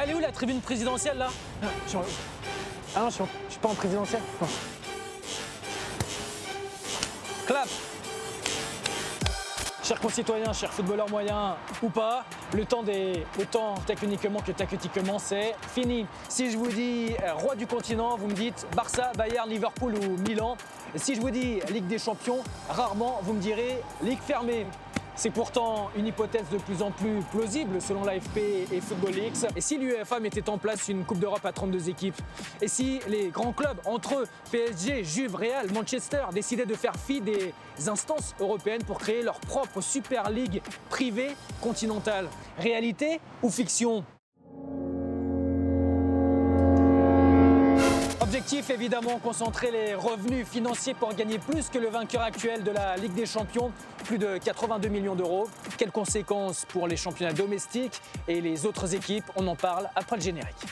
Ah, elle est où la tribune présidentielle là Ah, je suis en- Ah non, je suis, suis pas en présidentiel. Non. Clap Chers concitoyens, chers footballeurs moyens ou pas, le temps des autant techniquement que tactiquement, c'est fini. Si je vous dis euh, roi du continent, vous me dites Barça, Bayern, Liverpool ou Milan. Si je vous dis Ligue des Champions, rarement vous me direz Ligue fermée. C'est pourtant une hypothèse de plus en plus plausible selon l'AFP et Football X. Et si l'UEFA mettait en place une Coupe d'Europe à 32 équipes? Et si les grands clubs, entre eux, PSG, Juve, Real, Manchester, décidaient de faire fi des instances européennes pour créer leur propre Super League privée continentale? Réalité ou fiction? Objectif évidemment, concentrer les revenus financiers pour gagner plus que le vainqueur actuel de la Ligue des Champions, plus de 82 millions d'euros. Quelles conséquences pour les championnats domestiques et les autres équipes? On en parle après le générique.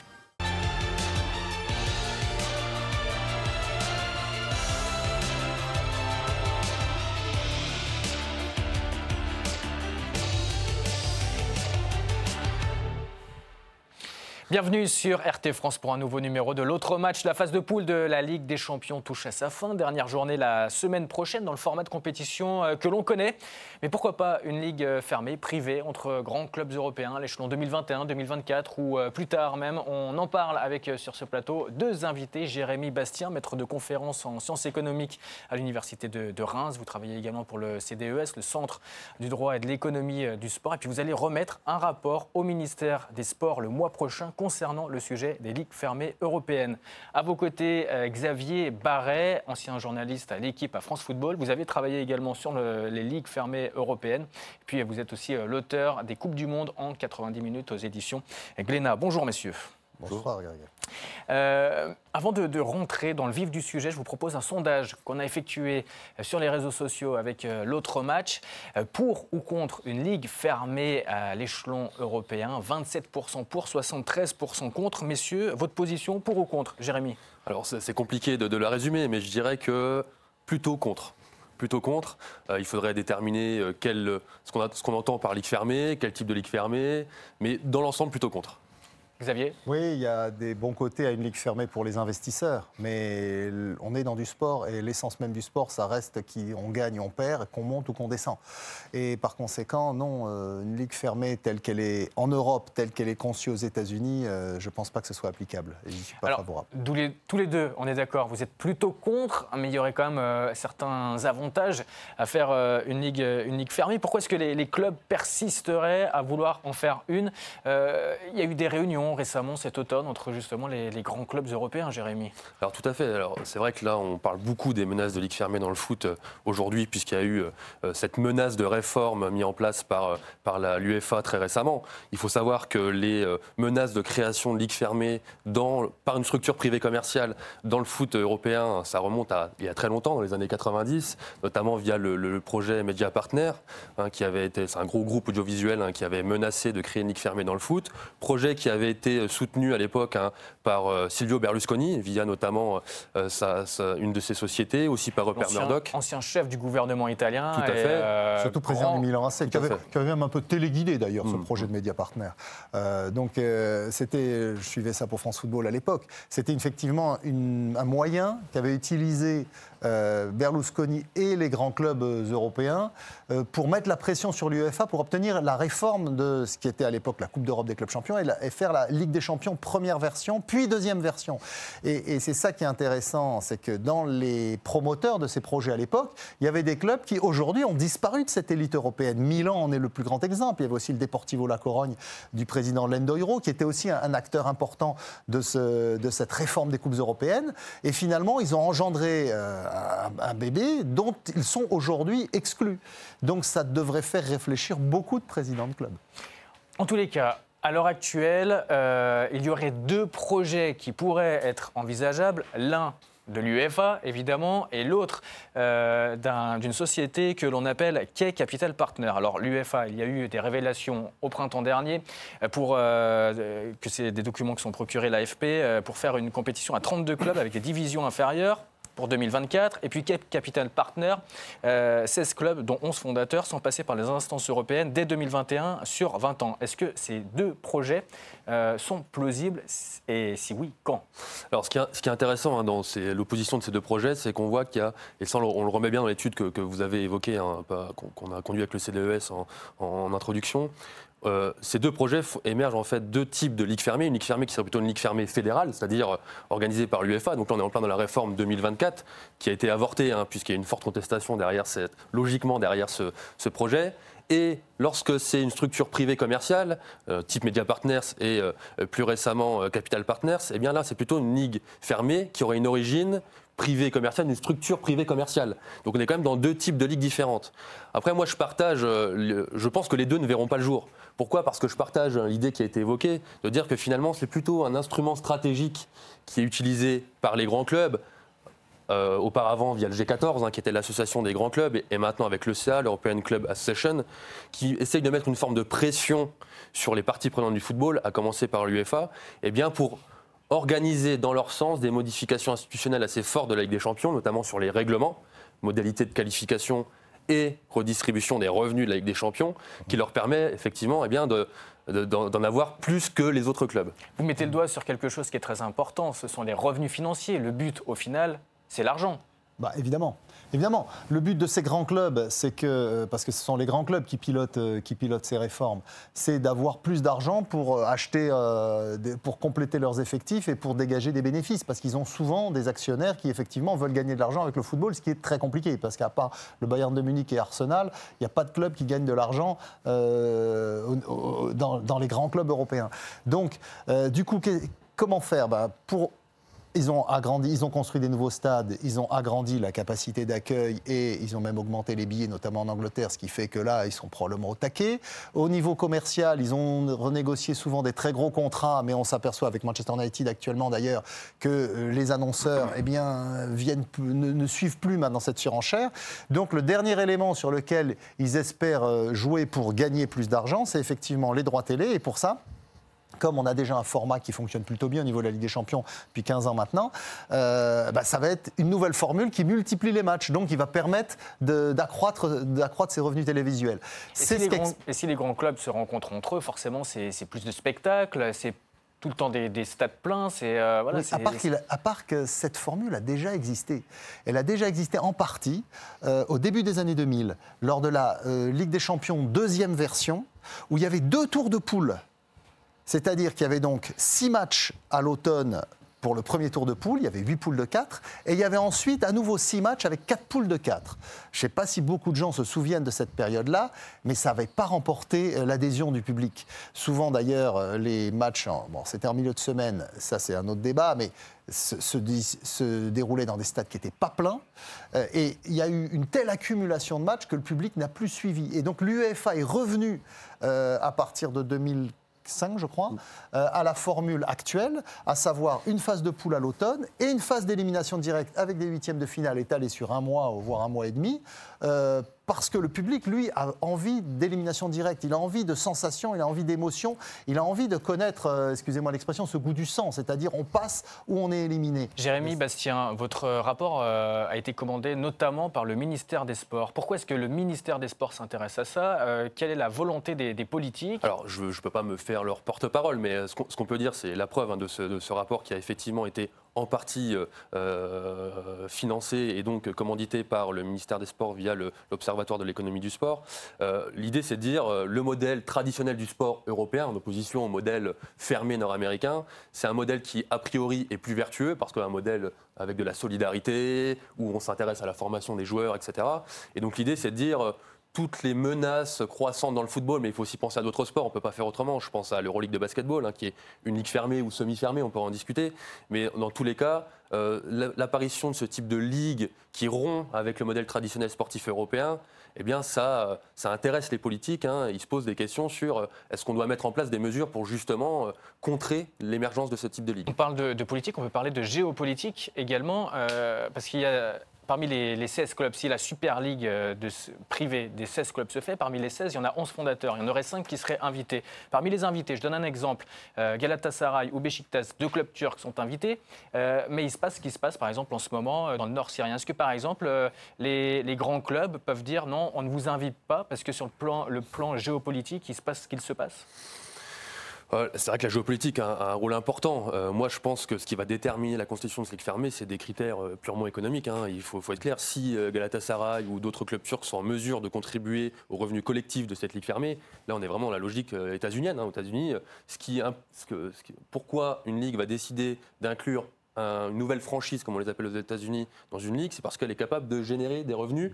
Bienvenue sur RT France pour un nouveau numéro de l'autre match. La phase de poule de la Ligue des Champions touche à sa fin. Dernière journée la semaine prochaine dans le format de compétition euh, que l'on connaît. Mais pourquoi pas une ligue euh, fermée, privée, entre grands clubs européens, l'échelon 2021-2024 ou euh, plus tard même. On en parle avec sur ce plateau deux invités. Jérémy Bastien, maître de conférence en sciences économiques à l'Université de, de Reims. Vous travaillez également pour le CDES, le Centre du droit et de l'économie du sport. Et puis vous allez remettre un rapport au ministère des Sports le mois prochain concernant le sujet des ligues fermées européennes. À vos côtés, euh, Xavier Barret, ancien journaliste à l'équipe à France Football. Vous avez travaillé également sur le- les ligues fermées européennes. Puis vous êtes aussi euh, l'auteur des Coupes du Monde en 90 minutes aux éditions Glénat. Bonjour messieurs. Bonsoir, Greg. Euh, avant de, de rentrer dans le vif du sujet, je vous propose un sondage qu'on a effectué euh, sur les réseaux sociaux avec euh, l'autre match. Euh, pour ou contre une ligue fermée à l'échelon européen 27% pour, 73% contre. Messieurs, votre position pour ou contre Jérémy? Alors c'est compliqué de, de la résumer, mais je dirais que plutôt contre. Plutôt contre. Euh, il faudrait déterminer quel, ce qu'on a- ce qu'on entend par ligue fermée, quel type de ligue fermée, mais dans l'ensemble plutôt contre. Xavier Oui, il y a des bons côtés à une ligue fermée pour les investisseurs, mais on est dans du sport et l'essence même du sport, ça reste qu'on gagne, on perd, qu'on monte ou qu'on descend. Et par conséquent, non, euh, une ligue fermée telle qu'elle est en Europe, telle qu'elle est conçue aux États-Unis, euh, je ne pense pas que ce soit applicable. Et je n'y suis pas Alors, favorable. les- tous les deux, on est d'accord, vous êtes plutôt contre, mais il y aurait quand même euh, certains avantages à faire euh, une, ligue, une ligue fermée. Pourquoi est-ce que les, les clubs persisteraient à vouloir en faire une? Euh, Il y a eu des réunions récemment cet automne entre justement les, grands clubs européens, Jérémy? Alors tout à fait. Alors c'est vrai que là on parle beaucoup des menaces de ligue fermée dans le foot euh, aujourd'hui puisqu'il y a eu euh, cette menace de réforme mise en place par euh, par la l'UEFA très récemment. Il faut savoir que les menaces de création de ligue fermée par une structure privée commerciale dans le foot européen, ça remonte à il y a très longtemps dans les années 90, notamment via le, le projet Media Partner hein, qui avait été c'est un gros groupe audiovisuel hein, qui avait menacé de créer une ligue fermée dans le foot, projet qui avait été soutenu à l'époque hein, par euh, Silvio Berlusconi via notamment euh, sa- sa- une de ses sociétés, aussi par Rupert Ancien, Murdoch. ancien chef du gouvernement italien. Tout à et, fait. euh, Surtout président grand- du Milan AC, qui avait, fait. qui avait même un peu téléguidé d'ailleurs ce Mm. projet de Média Partner. Euh, donc euh, c'était, je suivais ça pour France Football à l'époque, c'était effectivement une- un moyen qu'avait utilisé euh, Berlusconi et les grands clubs euh, européens euh, pour mettre la pression sur l'UEFA pour obtenir la réforme de ce qui était à l'époque la Coupe d'Europe des clubs champions et, faire la Ligue des champions première version, puis deuxième version. Et, c'est ça qui est intéressant, c'est que dans les promoteurs de ces projets à l'époque, il y avait des clubs qui aujourd'hui ont disparu de cette élite européenne. Milan en est le plus grand exemple. Il y avait aussi le Deportivo La Corogne du président Lendoiro, qui était aussi un, acteur important de, ce- de cette réforme des coupes européennes. Et finalement, ils ont engendré euh, un, bébé dont ils sont aujourd'hui exclus. Donc ça devrait faire réfléchir beaucoup de présidents de clubs. En tous les cas, à l'heure actuelle, euh, il y aurait deux projets qui pourraient être envisageables. L'un de l'UEFA, évidemment, et l'autre euh, d'un- d'une société que l'on appelle Key Capital Partner. Alors, l'UEFA, il y a eu des révélations au printemps dernier, euh, pour, que c'est des documents qui sont procurés l'AFP, euh, pour faire une compétition à 32 clubs avec des divisions inférieures. Pour 2024. Et puis Capital Partner, 16 clubs, dont 11 fondateurs, sont passés par les instances européennes dès 2021 sur 20 ans. Est-ce que ces deux projets sont plausibles Et si oui, quand? Alors, ce qui est, intéressant hein, dans l'opposition de ces deux projets, c'est qu'on voit qu'il y a, et ça on le remet bien dans l'étude que, vous avez évoquée, hein, qu'on a conduit avec le CDES en introduction, euh, ces deux projets émergent en fait deux types de ligues fermées. Une ligue fermée qui serait plutôt une ligue fermée fédérale, c'est-à-dire euh, organisée par l'UEFA. Donc là, on est en plein dans la réforme 2024 qui a été avortée, hein, puisqu'il y a une forte contestation derrière cette, logiquement derrière ce, projet. Et lorsque c'est une structure privée commerciale, euh, type Media Partners et plus récemment Capital Partners, eh bien là, c'est plutôt une ligue fermée qui aurait une origine privée commerciale, une structure privée commerciale. Donc on est quand même dans deux types de ligues différentes. Après, moi, je partage, je pense que les deux ne verront pas le jour. Pourquoi? Parce que je partage l'idée qui a été évoquée de dire que finalement c'est plutôt un instrument stratégique qui est utilisé par les grands clubs. Euh, auparavant via le G14, hein, qui était l'association des grands clubs, et, maintenant avec l'ECA, l'European Club Association, qui essaye de mettre une forme de pression sur les parties prenantes du football, à commencer par l'UEFA, et eh bien pour organiser dans leur sens des modifications institutionnelles assez fortes de la Ligue des Champions, notamment sur les règlements, modalités de qualification et redistribution des revenus de la Ligue des Champions, qui leur permet effectivement eh bien, de, d'en avoir plus que les autres clubs. Vous mettez le doigt sur quelque chose qui est très important, ce sont les revenus financiers. Le but, au final, c'est l'argent. Bah, évidemment. Évidemment, le but de ces grands clubs, c'est que, euh, parce que ce sont les grands clubs qui pilotent, euh, qui pilotent ces réformes, c'est d'avoir plus d'argent pour euh, acheter, pour compléter leurs effectifs et pour dégager des bénéfices. Parce qu'ils ont souvent des actionnaires qui, effectivement, veulent gagner de l'argent avec le football, ce qui est très compliqué. Parce qu'à part le Bayern de Munich et Arsenal, il n'y a pas de club qui gagne de l'argent dans, les grands clubs européens. Donc, du coup, comment faire? Bah, pour ils ont agrandi, ils ont construit des nouveaux stades, ils ont agrandi la capacité d'accueil et ils ont même augmenté les billets, notamment en Angleterre, ce qui fait que là, ils sont probablement au taquet. Au niveau commercial, ils ont renégocié souvent des très gros contrats, mais on s'aperçoit avec Manchester United actuellement d'ailleurs que euh, les annonceurs eh bien, viennent, ne, ne, suivent plus maintenant cette surenchère. Donc le dernier élément sur lequel ils espèrent euh, jouer pour gagner plus d'argent, c'est effectivement les droits télé. Et pour ça, comme on a déjà un format qui fonctionne plutôt bien au niveau de la Ligue des Champions depuis 15 ans maintenant, euh, bah, ça va être une nouvelle formule qui multiplie les matchs, donc qui va permettre d'accroître ses revenus télévisuels. Et si, les grands, et si, les grands, clubs se rencontrent entre eux, forcément, c'est plus de spectacles, c'est tout le temps des, stades pleins. C'est euh, voilà, à, part à, part que cette formule a déjà existé. Elle a déjà existé en partie euh, au début des années 2000, lors de la Ligue des Champions deuxième version, où il y avait deux tours de poule c'est-à-dire qu'il y avait donc six matchs à l'automne pour le premier tour de poule, il y avait huit poules de 4, et il y avait ensuite à nouveau six matchs avec quatre poules de 4. Je ne sais pas si beaucoup de gens se souviennent de cette période-là, mais ça n'avait pas remporté euh, l'adhésion du public. Souvent d'ailleurs, euh, les matchs, bon, c'était en milieu de semaine, ça c'est un autre débat, mais se, déroulaient dans des stades qui n'étaient pas pleins. Euh, et il y a eu une telle accumulation de matchs que le public n'a plus suivi. Et donc l'UEFA est revenu à partir de 2000 5, je crois, euh, à la formule actuelle, à savoir une phase de poule à l'automne et une phase d'élimination directe avec des huitièmes de finale étalés sur un mois, voire un mois et demi, euh, parce que le public, lui, a envie d'élimination directe, il a envie de sensations, il a envie d'émotions, il a envie de connaître, euh, excusez-moi l'expression, ce goût du sang, c'est-à-dire on passe ou on est éliminé. Jérémy Bastien, votre rapport euh, a été commandé notamment par le ministère des Sports. Pourquoi est-ce que le ministère des Sports s'intéresse à ça euh, Quelle est la volonté des, politiques? Alors, je ne peux pas me faire leur porte-parole, mais ce qu'on peut dire, c'est la preuve hein, de, ce, de ce rapport qui a effectivement été en partie euh, euh, financé et donc commandité par le ministère des Sports via l'Observatoire de l'économie du sport. Euh, l'idée, c'est de dire le modèle traditionnel du sport européen, en opposition au modèle fermé nord-américain, c'est un modèle qui, a priori, est plus vertueux parce qu'un modèle avec de la solidarité, où on s'intéresse à la formation des joueurs, etc. Et donc l'idée, c'est de dire toutes les menaces croissantes dans le football, mais il faut aussi penser à d'autres sports, on ne peut pas faire autrement. Je pense à l'Euroleague de basketball, hein, qui est une ligue fermée ou semi-fermée, on peut en discuter. Mais dans tous les cas, euh, l'apparition de ce type de ligue qui rompt avec le modèle traditionnel sportif européen, eh bien ça, ça intéresse les politiques. Hein. Ils se posent des questions sur euh, est-ce qu'on doit mettre en place des mesures pour justement euh, contrer l'émergence de ce type de ligue? On parle de, politique, on peut parler de géopolitique également, parce qu'il y a parmi les, 16 clubs, si la Super League de, privée des 16 clubs se fait, parmi les 16, il y en a 11 fondateurs. Il y en aurait 5 qui seraient invités. Parmi les invités, je donne un exemple, Galatasaray ou Besiktas, deux clubs turcs sont invités, mais il se passe ce qui se passe par exemple en ce moment dans le nord syrien. Est-ce que par exemple les, les, grands clubs peuvent dire non, on ne vous invite pas parce que sur le plan, le plan géopolitique, il se passe ce qu'il se passe? C'est vrai que la géopolitique a un, rôle important. Euh, moi, je pense que ce qui va déterminer la constitution de cette ligue fermée, c'est des critères euh, purement économiques. Hein. Il faut, être clair. Si euh, Galatasaray ou d'autres clubs turcs sont en mesure de contribuer au revenu collectif de cette ligue fermée, là, on est vraiment dans la logique états-unienne. Hein. Aux États-Unis, ce qui, pourquoi une ligue va décider d'inclure une nouvelle franchise, comme on les appelle aux États-Unis, dans une ligue, c'est parce qu'elle est capable de générer des revenus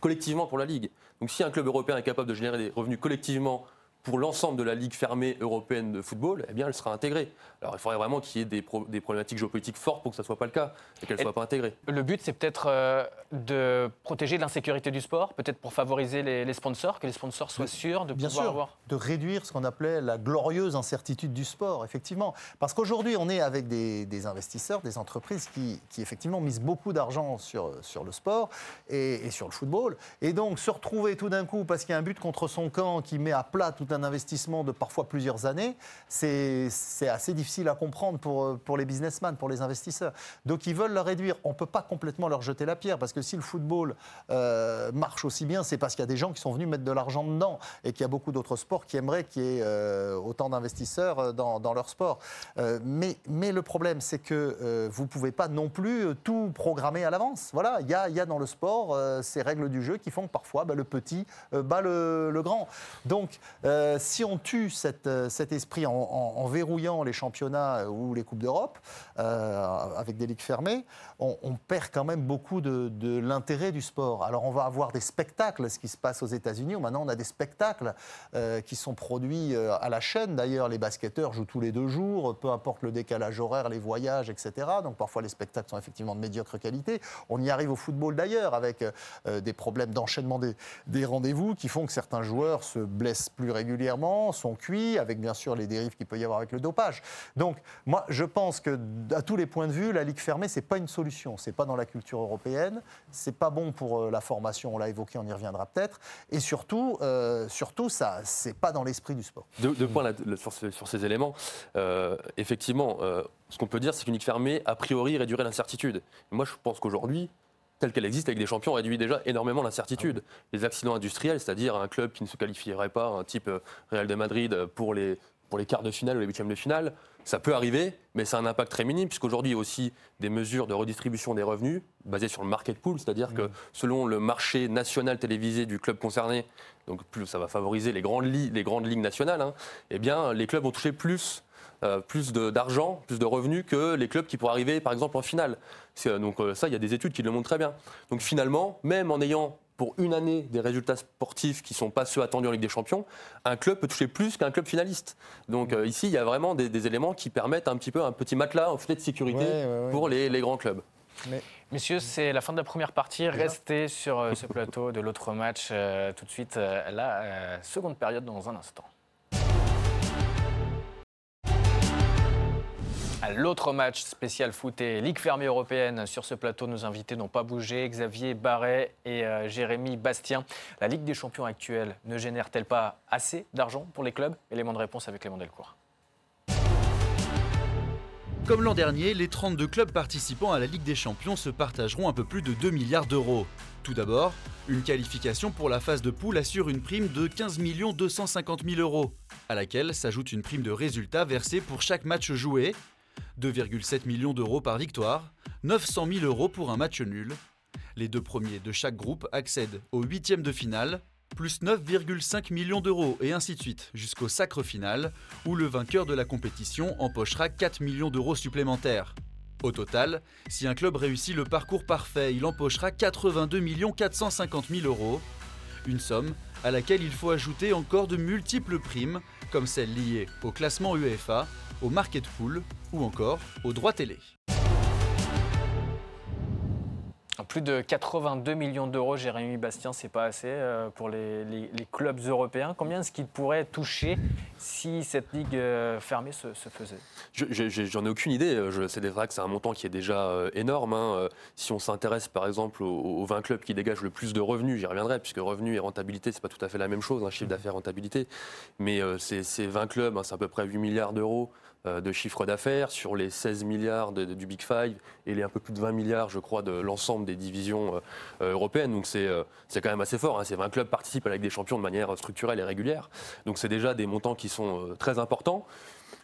collectivement pour la ligue. Donc, si un club européen est capable de générer des revenus collectivement pour l'ensemble de la Ligue fermée européenne de football, eh bien, elle sera intégrée. Alors, il faudrait vraiment qu'il y ait des, des, problématiques géopolitiques fortes pour que ça ne soit pas le cas et qu'elle ne soit pas intégrée. Le but, c'est peut-être euh, de protéger l'insécurité du sport, peut-être pour favoriser les, sponsors, que les sponsors soient sûrs de bien pouvoir sûr, avoir... de réduire ce qu'on appelait la glorieuse incertitude du sport, effectivement. Parce qu'aujourd'hui, on est avec des, investisseurs, des entreprises qui, qui effectivement misent beaucoup d'argent sur, sur le sport et, et, sur le football. Et donc, se retrouver tout d'un coup, parce qu'il y a un but contre son camp qui met à plat tout un investissement de parfois plusieurs années, c'est assez difficile à comprendre pour, pour les businessmen, pour les investisseurs. Donc ils veulent le réduire. On ne peut pas complètement leur jeter la pierre, parce que si le football euh, marche aussi bien, c'est parce qu'il y a des gens qui sont venus mettre de l'argent dedans, et qu'il y a beaucoup d'autres sports qui aimeraient qu'il y ait euh, autant d'investisseurs euh, dans, dans, leur sport. mais, mais le problème, c'est que vous ne pouvez pas non plus tout programmer à l'avance. Voilà, il y a, y a, dans le sport ces règles du jeu qui font que parfois bah, le petit bat le, grand. Donc si on tue euh, cet esprit en, verrouillant les championnats euh, ou les Coupes d'Europe, avec des ligues fermées, on, perd quand même beaucoup de, l'intérêt du sport. Alors on va avoir des spectacles, ce qui se passe aux États-Unis, maintenant on a des spectacles qui sont produits à la chaîne. D'ailleurs, les basketteurs jouent tous les deux jours, peu importe le décalage horaire, les voyages, etc. Donc parfois les spectacles sont effectivement de médiocre qualité. On y arrive au football d'ailleurs, avec des problèmes d'enchaînement des rendez-vous qui font que certains joueurs se blessent plus régulièrement sont cuits, avec bien sûr les dérives qu'il peut y avoir avec le dopage. Donc, moi, je pense que à tous les points de vue, la ligue fermée, c'est pas une solution. C'est pas dans la culture européenne. C'est pas bon pour euh, la formation. On l'a évoqué, on y reviendra peut-être. Et surtout, euh, surtout, ça, c'est pas dans l'esprit du sport. Deux, points sur, ces éléments. Euh, effectivement, ce qu'on peut dire, c'est qu'une ligue fermée, a priori, réduirait l'incertitude. Moi, je pense qu'aujourd'hui, telle qu'elle existe avec des champions réduit déjà énormément l'incertitude. Les accidents industriels, c'est-à-dire un club qui ne se qualifierait pas, un type euh, Real de Madrid, euh, pour les, pour les quarts de finale ou les huitièmes de finale, ça peut arriver, mais c'est un impact très minime, puisqu'aujourd'hui, il y a aussi des mesures de redistribution des revenus basées sur le market pool, c'est-à-dire que mmh. selon le marché national télévisé du club concerné, donc plus ça va favoriser les grandes, les grandes ligues nationales, hein, eh bien, les clubs vont toucher plus euh, plus d'argent, plus de revenus que les clubs qui pourraient arriver, par exemple, en finale. Euh, donc euh, ça, il y a des études qui le montrent très bien. Donc finalement, même en ayant pour une année des résultats sportifs qui ne sont pas ceux attendus en Ligue des Champions, un club peut toucher plus qu'un club finaliste. Donc ici, il y a vraiment des, éléments qui permettent un petit peu un petit matelas, un filet de sécurité pour les, grands clubs. Messieurs, c'est la fin de la première partie. Restez sur ce plateau de l'autre match tout de suite, la seconde période dans un instant. L'autre match spécial foot et Ligue fermée européenne. Sur ce plateau, nos invités n'ont pas bougé. Xavier Barret et euh, Jérémy Bastien. La Ligue des champions actuelle ne génère-t-elle pas assez d'argent pour les clubs? Élément de réponse avec Clément Delcourt. Comme l'an dernier, les 32 clubs participants à la Ligue des Champions se partageront un peu plus de 2 milliards d'euros. Tout d'abord, une qualification pour la phase de poule assure une prime de 15 250 000 euros, à laquelle s'ajoute une prime de résultat versée pour chaque match joué, 2,7 millions d'euros par victoire, 900 000 euros pour un match nul. Les deux premiers de chaque groupe accèdent au huitième de finale, plus 9,5 millions d'euros et ainsi de suite jusqu'au sacre final, où le vainqueur de la compétition empochera 4 millions d'euros supplémentaires. Au total, si un club réussit le parcours parfait, il empochera 82 450 000 euros, une somme à laquelle il faut ajouter encore de multiples primes, comme celles liées au classement UEFA, au market pool ou encore aux droits télé. plus de 82 millions d'euros, Jérémy Bastien, c'est pas assez euh, pour les, clubs européens. Combien est-ce qu'ils pourraient toucher si cette ligue euh, fermée se, faisait? J'en ai, aucune idée. C'est vrai que c'est un montant qui est déjà euh, énorme. Hein. Si on s'intéresse par exemple aux, 20 clubs qui dégagent le plus de revenus, j'y reviendrai, puisque revenus et rentabilité, c'est pas tout à fait la même chose, un chiffre d'affaires rentabilité. Mais ces 20 clubs, hein, c'est à peu près 8 milliards d'euros euh, de chiffre d'affaires sur les 16 milliards du Big Five et les un peu plus de 20 milliards, je crois, de l'ensemble des divisions euh, euh, européennes. Donc c'est quand même assez fort. Hein. Ces 20 clubs participent à la Ligue des Champions de manière structurelle et régulière. Donc c'est déjà des montants qui sont très importants.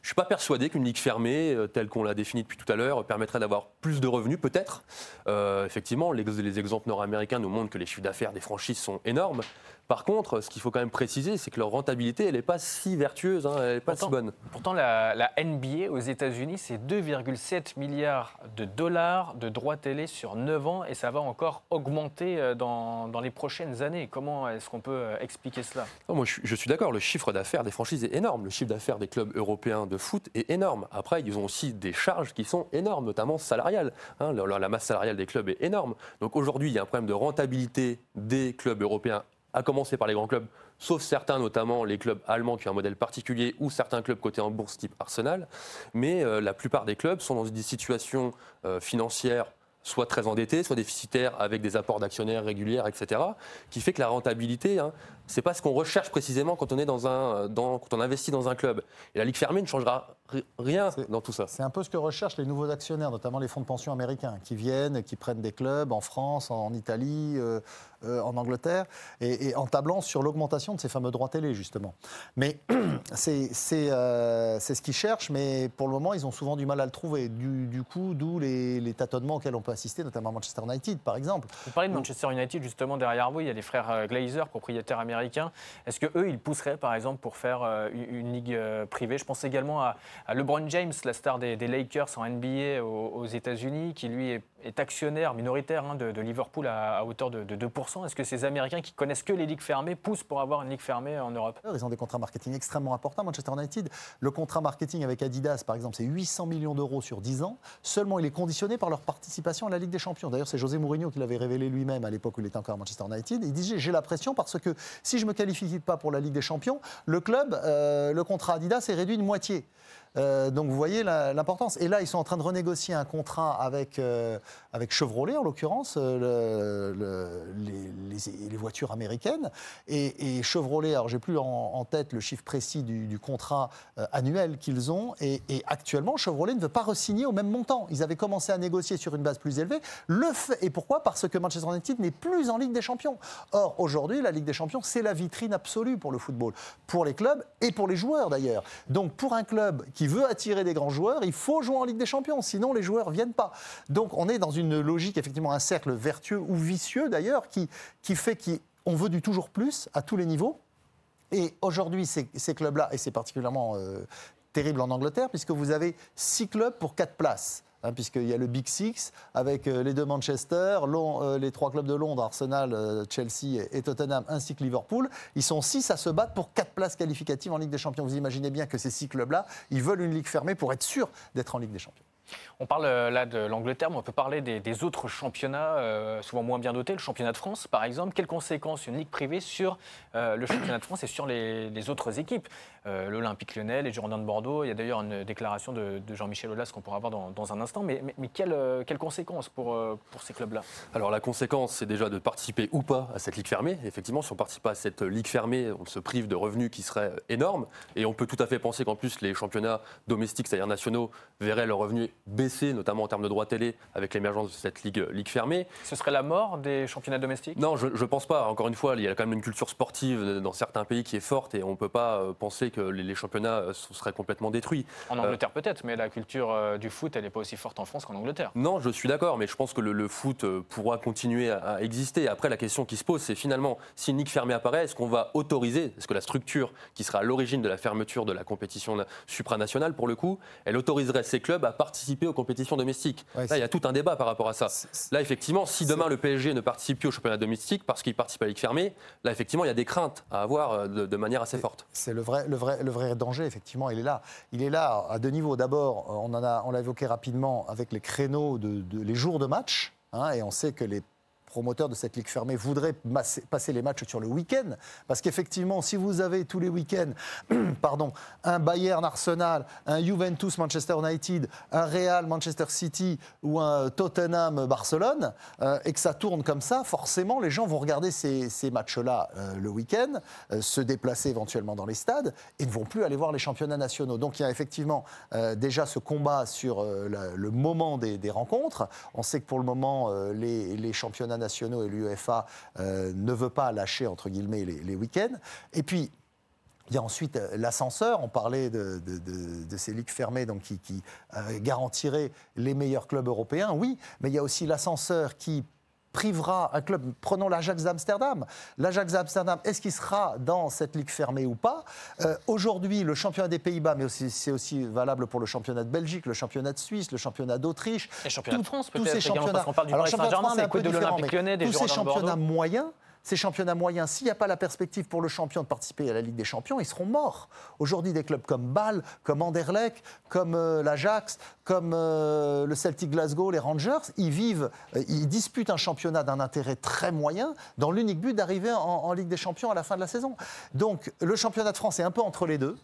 Je ne suis pas persuadé qu'une ligue fermée, telle qu'on l'a définie depuis tout à l'heure, permettrait d'avoir plus de revenus, peut-être. effectivement, les exemples nord-américains nous montrent que les chiffres d'affaires des franchises sont énormes. Par contre, ce qu'il faut quand même préciser, c'est que leur rentabilité, elle n'est pas si vertueuse, hein, elle n'est pas si bonne. Pourtant, la, NBA aux États-Unis, c'est 2,7 milliards de dollars de droits télé sur 9 ans et ça va encore augmenter euh, dans, les prochaines années. Comment est-ce qu'on peut euh, expliquer cela? Moi, je, suis d'accord, le chiffre d'affaires des franchises est énorme. Le chiffre d'affaires des clubs européens de foot est énorme. Après, ils ont aussi des charges qui sont énormes, notamment salariales. Hein. la masse salariale des clubs est énorme. Donc aujourd'hui, il y a un problème de rentabilité des clubs européens à commencer par les grands clubs, sauf certains, notamment les clubs allemands qui ont un modèle particulier ou certains clubs cotés en bourse type Arsenal. Mais euh, la plupart des clubs sont dans des situations euh, financières soit très endettés, soit déficitaires avec des apports d'actionnaires réguliers, etc. Qui fait que la rentabilité, hein, c'est pas ce qu'on recherche précisément quand on est dans un, dans, quand on investit dans un club. Et la ligue fermée ne changera rien dans tout ça. C'est un peu ce que recherchent les nouveaux actionnaires, notamment les fonds de pension américains, qui viennent, qui prennent des clubs en France, en Italie, euh, euh, en Angleterre, et, en tablant sur l'augmentation de ces fameux droits télé, justement. Mais c'est euh, ce qu'ils cherchent, mais pour le moment, ils ont souvent du mal à le trouver. Du, coup, d'où les, les, tâtonnements auxquels on peut assister, notamment Manchester United, par exemple. Vous parlez de Manchester United, justement, derrière vous, il y a les frères Glazer, propriétaires américains est-ce que eux, ils pousseraient, par exemple, pour faire euh, une, ligue euh, privée? Je pense également à, LeBron James, la star des, Lakers en NBA aux, États-Unis, qui lui est, actionnaire minoritaire hein, de, Liverpool à, hauteur de, 2%. Est-ce que ces Américains qui connaissent que les ligues fermées poussent pour avoir une ligue fermée en Europe? Ils ont des contrats marketing extrêmement importants. Manchester United, le contrat marketing avec Adidas, par exemple, c'est 800 millions d'euros sur 10 ans. Seulement, il est conditionné par leur participation à la Ligue des Champions. D'ailleurs, c'est José Mourinho qui l'avait révélé lui-même à l'époque où il était encore à Manchester United. Il disait J'ai la pression parce que si je me qualifie pas pour la Ligue des Champions, le club, euh, le contrat Adidas est réduit de moitié. Euh, donc vous voyez l'importance. Et là, ils sont en train de renégocier un contrat avec, euh, avec Chevrolet, en l'occurrence, euh, les, voitures américaines. Et, Chevrolet, alors j'ai plus en, tête le chiffre précis du, contrat annuel qu'ils ont. Et, actuellement, Chevrolet ne veut pas re-signer au même montant. Ils avaient commencé à négocier sur une base plus élevée. Le et pourquoi? Parce que Manchester United n'est plus en Ligue des Champions. Or, aujourd'hui, la Ligue des Champions, c'est la vitrine absolue pour le football, pour les clubs et pour les joueurs d'ailleurs. Donc pour un club qui veut attirer des grands joueurs, il faut jouer en Ligue des Champions, sinon les joueurs ne viennent pas. Donc on est dans une logique, effectivement, un cercle vertueux ou vicieux d'ailleurs, qui, qui fait qu'on veut du toujours plus à tous les niveaux. Et aujourd'hui, ces, ces clubs-là, et c'est particulièrement euh, terrible en Angleterre, puisque vous avez six clubs pour quatre places. Hein, puisqu'il y a le Big Six avec euh, les deux Manchester, euh, les trois clubs de Londres, Arsenal, euh, Chelsea et, Tottenham, ainsi que Liverpool. Ils sont six à se battre pour quatre places qualificatives en Ligue des Champions. Vous imaginez bien que ces six clubs-là, ils veulent une ligue fermée pour être sûrs d'être en Ligue des Champions. On parle euh, là de l'Angleterre, mais on peut parler des, autres championnats, euh, souvent moins bien dotés, le championnat de France par exemple. Quelles conséquences une ligue privée sur euh, le championnat de France et sur les, autres équipes? L'Olympique lyonnais, les Girondins de Bordeaux, il y a d'ailleurs une déclaration de, Jean-Michel Aulas qu'on pourra voir dans, un instant, mais, quelles, conséquences pour, ces clubs-là? Alors la conséquence, c'est déjà de participer ou pas à cette ligue fermée. Effectivement, si on ne participe pas à cette ligue fermée, on se prive de revenus qui seraient énormes, et on peut tout à fait penser qu'en plus les championnats domestiques, c'est-à-dire nationaux, verraient leurs revenus baisser notamment en termes de droits télé, avec l'émergence de cette ligue, ligue fermée. Ce serait la mort des championnats domestiques? Non, je ne pense pas. Encore une fois, il y a quand même une culture sportive dans certains pays qui est forte et on ne peut pas euh, penser que les, championnats euh, seraient complètement détruits. En Angleterre peut-être, mais la culture euh, du foot, elle n'est pas aussi forte en France qu'en Angleterre. Non, je suis d'accord, mais je pense que le, foot pourra continuer à, exister. Après, la question qui se pose, c'est finalement, si une ligue fermée apparaît, est-ce qu'on va autoriser, est-ce que la structure qui sera à l'origine de la fermeture de la compétition supranationale, pour le coup, elle autoriserait ces clubs à participer aux compétitions domestique. Là, il y a tout un débat par rapport à ça. Là, effectivement, si demain le PSG ne participe plus au championnat domestique parce qu'il participe à la Ligue fermée, là, effectivement, il y a des craintes à avoir euh, de, manière assez forte. C'est le vrai, le, vrai, le vrai danger, effectivement, il est là. Il est là à deux niveaux. D'abord, on l'a évoqué rapidement avec les créneaux, de, les jours de match. Hein, et on sait que les promoteurs de cette ligue fermée voudraient passer les matchs sur le week-end. Parce qu'effectivement, si vous avez tous les week-ends pardon, un Bayern Arsenal, un Juventus Manchester United, un Real Manchester City ou un Tottenham Barcelone, euh, et que ça tourne comme ça, forcément, les gens vont regarder ces, matchs-là euh, le week-end, euh, se déplacer éventuellement dans les stades et ne vont plus aller voir les championnats nationaux. Donc il y a effectivement déjà ce combat sur le moment des, rencontres. On sait que pour le moment, les, les championnats nationaux et l'UEFA euh, ne veut pas lâcher, entre guillemets, les, week-ends. Et puis, il y a ensuite euh, l'ascenseur. On parlait de, ces ligues fermées donc, qui, euh, garantiraient les meilleurs clubs européens. Oui, mais il y a aussi l'ascenseur qui privera un club, prenons l'Ajax d'Amsterdam. L'Ajax d'Amsterdam, est-ce qu'il sera dans cette ligue fermée ou pas? Euh, Aujourd'hui, le championnat des Pays-Bas, mais c'est aussi valable pour le championnat de Belgique, le championnat de Suisse, le championnat d'Autriche. Le championnat de France. Tous ces championnats. Alors, championnat de France, c'est un peu de l'Olympique Lyonnais, des Tous ces championnats moyens ces championnats moyens, s'il n'y a pas la perspective pour le champion de participer à la Ligue des Champions, ils seront morts. Aujourd'hui, des clubs comme Bâle, comme Anderlecht, comme euh, l'Ajax, comme euh, le Celtic Glasgow, les Rangers, ils vivent, euh, ils disputent un championnat d'un intérêt très moyen dans l'unique but d'arriver en Ligue des Champions à la fin de la saison. Donc le championnat de France est un peu entre les deux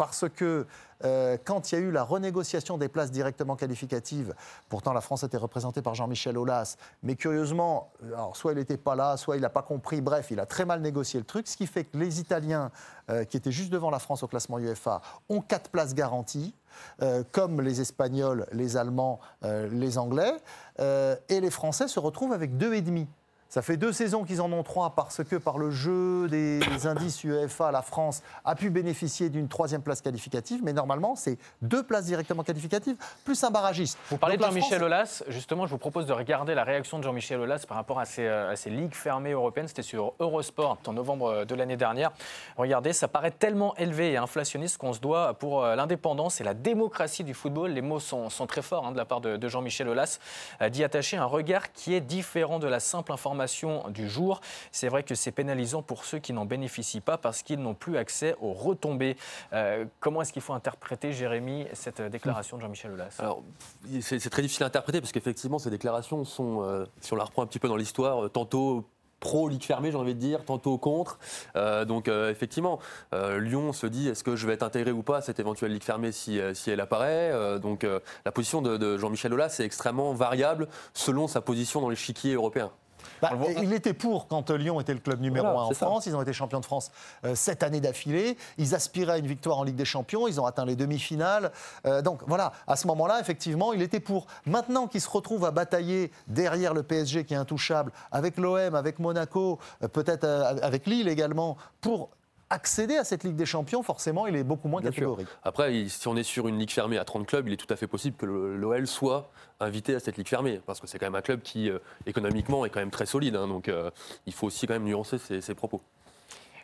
parce que euh, quand il y a eu la renégociation des places directement qualificatives, pourtant la France était représentée par Jean-Michel Aulas, mais curieusement, alors soit il n'était pas là, soit il n'a pas compris, bref, il a très mal négocié le truc, ce qui fait que les Italiens, euh, qui étaient juste devant la France au classement UEFA, ont quatre places garanties. Euh, comme les Espagnols, les Allemands, les Anglais, et les Français se retrouvent avec deux et demi. Ça fait deux saisons qu'ils en ont trois parce que par le jeu des, indices UEFA, la France a pu bénéficier d'une troisième place qualificative, mais normalement c'est deux places directement qualificatives plus un barragiste. Vous parlez de Jean-Michel Aulas, justement je vous propose de regarder la réaction de Jean-Michel Aulas par rapport à ces, euh, à ces ligues fermées européennes, c'était sur Eurosport en novembre euh, de l'année dernière. Regardez, ça paraît tellement élevé et inflationniste qu'on se doit pour euh, l'indépendance et la démocratie du football, les mots sont, sont très forts hein, de la part de, de Jean-Michel Aulas, d'y attacher un regard qui est différent de la simple information du jour. C'est vrai que c'est pénalisant pour ceux qui n'en bénéficient pas parce qu'ils n'ont plus accès aux retombées. Euh, comment est-ce qu'il faut interpréter, Jérémy, cette déclaration de Jean-Michel Aulas? C'est très difficile à interpréter parce qu'effectivement, ces déclarations sont, euh, si on la reprend un petit peu dans l'histoire, euh, tantôt pro-ligue fermée, j'ai envie de dire, tantôt contre. donc effectivement, Lyon se dit est-ce que je vais être intégré ou pas à cette éventuelle ligue fermée si, elle apparaît? Donc la position de, de Jean-Michel Aulas est extrêmement variable selon sa position dans l'échiquier européen. Bah, il était pour quand Lyon était le club numéro 1 en France. Ils ont été champions de France euh, sept années d'affilée. Ils aspiraient à une victoire en Ligue des Champions. Ils ont atteint les demi-finales. Euh, donc voilà, à ce moment-là, effectivement, il était pour. Maintenant qu'il se retrouve à batailler derrière le PSG qui est intouchable, avec l'OM, avec Monaco, euh, peut-être avec Lille également, pour accéder à cette Ligue des Champions, forcément, il est beaucoup moins catégorique. Après, si on est sur une Ligue fermée à 30 clubs, il est tout à fait possible que l'OL soit invité à cette Ligue fermée, parce que c'est quand même un club qui, euh, économiquement, est quand même très solide. Hein, donc, euh, il faut aussi quand même nuancer ses, propos.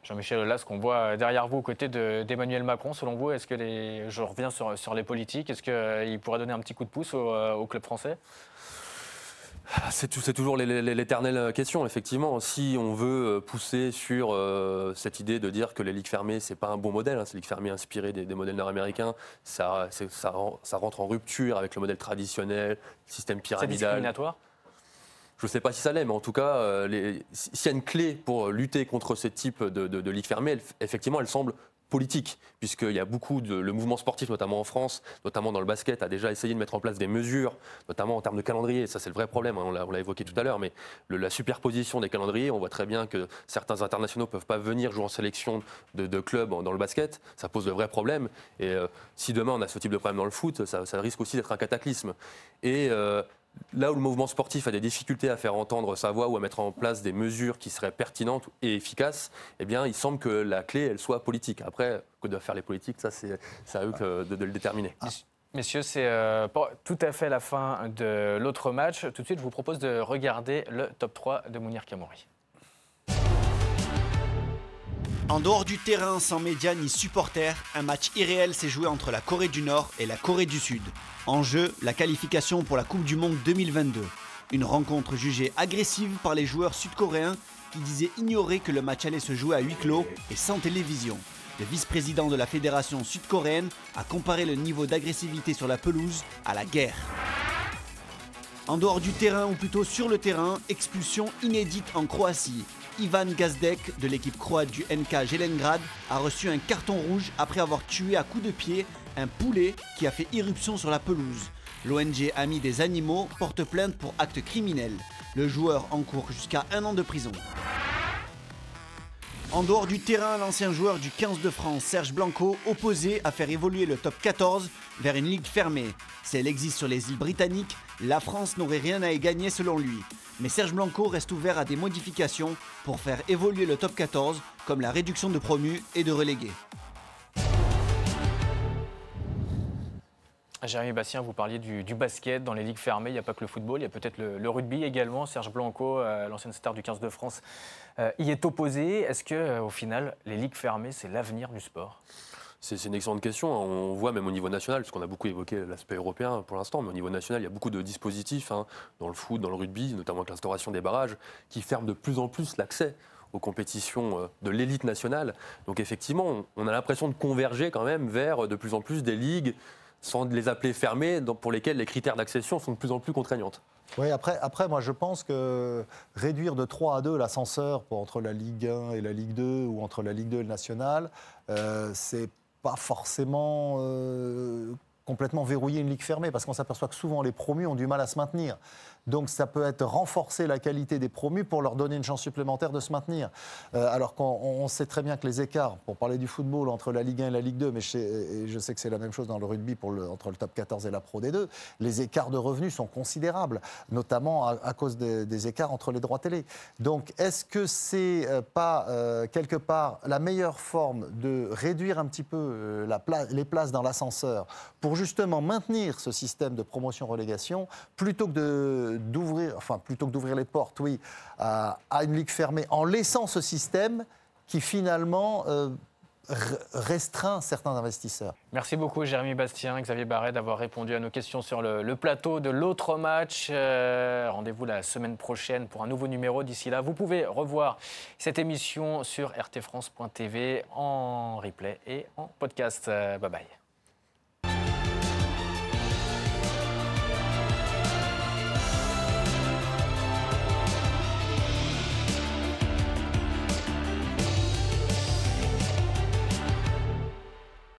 Jean-Michel, là, ce qu'on voit derrière vous, aux côtés d'Emmanuel Macron, selon vous, est-ce que les, je reviens sur, sur les politiques, est-ce qu'il pourrait donner un petit coup de pouce au, euh, au club français? C'est toujours l'éternelle question, effectivement. Si on veut euh, pousser sur euh, cette idée de dire que les ligues fermées, c'est pas un bon modèle, hein, ces ligues fermées inspirées des, modèles nord-américains, ça, ça, rentre en rupture avec le modèle traditionnel, le système pyramidal. C'est discriminatoire? Je ne sais pas si ça l'est, mais en tout cas, euh, s'il y a une clé pour lutter contre ce type de, de, ligues fermées, effectivement, elle semble politique, puisqu'il y a beaucoup de. Le mouvement sportif, notamment en France, notamment dans le basket, a déjà essayé de mettre en place des mesures, notamment en termes de calendrier. Ça, c'est le vrai problème, hein, on l'a évoqué tout à l'heure, mais la superposition des calendriers, on voit très bien que certains internationaux ne peuvent pas venir jouer en sélection de, clubs dans le basket. Ça pose de vrais problèmes. Et euh, si demain on a ce type de problème dans le foot, ça, risque aussi d'être un cataclysme. Euh, là où le mouvement sportif a des difficultés à faire entendre sa voix ou à mettre en place des mesures qui seraient pertinentes et efficaces, eh bien, il semble que la clé, soit politique. Après, que doivent faire les politiques, ça, c'est à eux de, le déterminer. Ah. Messieurs, c'est euh, tout à fait la fin de l'autre match. Tout de suite, je vous propose de regarder le top 3 de Mounir Kamouri. En dehors du terrain, sans médias ni supporters, un match irréel s'est joué entre la Corée du Nord et la Corée du Sud. En jeu, la qualification pour la Coupe du Monde 2022. Une rencontre jugée agressive par les joueurs sud-coréens qui disaient ignorer que le match allait se jouer à huis clos et sans télévision. Le vice-président de la fédération sud-coréenne a comparé le niveau d'agressivité sur la pelouse à la guerre. En dehors du terrain, ou plutôt sur le terrain, expulsion inédite en Croatie. Ivan Gazdek de l'équipe croate du NK Jelengrad a reçu un carton rouge après avoir tué à coups de pied un poulet qui a fait irruption sur la pelouse. L'ONG Amis des animaux porte plainte pour acte criminel. Le joueur encourt jusqu'à un an de prison. En dehors du terrain, l'ancien joueur du 15 de France, Serge Blanco, opposé à faire évoluer le top 14 vers une ligue fermée. Si elle existe sur les îles britanniques, la France n'aurait rien à y gagner selon lui. Mais Serge Blanco reste ouvert à des modifications pour faire évoluer le top 14, comme la réduction de promus et de relégués. Jérémy Bastien, vous parliez du, basket dans les ligues fermées. Il n'y a pas que le football, il y a peut-être le, le rugby également. Serge Blanco, euh, l'ancienne star du 15 de France, euh, y est opposé. Est-ce que, euh, au final, les ligues fermées, c'est l'avenir du sport? C'est une excellente question. hein. On voit même au niveau national, puisqu'on a beaucoup évoqué l'aspect européen pour l'instant, mais au niveau national, il y a beaucoup de dispositifs hein, dans le foot, dans le rugby, notamment avec l'instauration des barrages, qui ferment de plus en plus l'accès aux compétitions euh, de l'élite nationale. Donc effectivement, on- a l'impression de converger quand même vers de plus en plus des ligues, sans les appeler fermées, pour lesquelles les critères d'accession sont de plus en plus contraignantes. Oui, après, après, moi, je pense que réduire de 3 à 2 l'ascenseur entre la Ligue 1 et la Ligue 2 ou entre la Ligue 2 et le National, euh, c'est pas forcément euh, complètement verrouiller une ligue fermée parce qu'on s'aperçoit que souvent les promus ont du mal à se maintenir. Donc ça peut être renforcer la qualité des promus pour leur donner une chance supplémentaire de se maintenir. Euh, alors qu'on on sait très bien que les écarts, pour parler du football, entre la Ligue 1 et la Ligue 2, mais je sais, que c'est la même chose dans le rugby entre le top 14 et la Pro D2, les écarts de revenus sont considérables, notamment à, cause des, écarts entre les droits télé. Donc est-ce que c'est euh, pas euh, quelque part la meilleure forme de réduire un petit peu euh, les places dans l'ascenseur pour justement maintenir ce système de promotion-relégation plutôt que de- d'ouvrir, enfin plutôt que d'ouvrir les portes, oui, à, une ligue fermée en laissant ce système qui finalement euh, re- restreint certains investisseurs. Merci beaucoup, Jérémy Bastien, Xavier Barret, d'avoir répondu à nos questions sur le, le plateau de l'autre match. Euh, Rendez-vous la semaine prochaine pour un nouveau numéro. D'ici là, vous pouvez revoir cette émission sur rtfrance.tv en replay et en podcast. Euh, bye bye.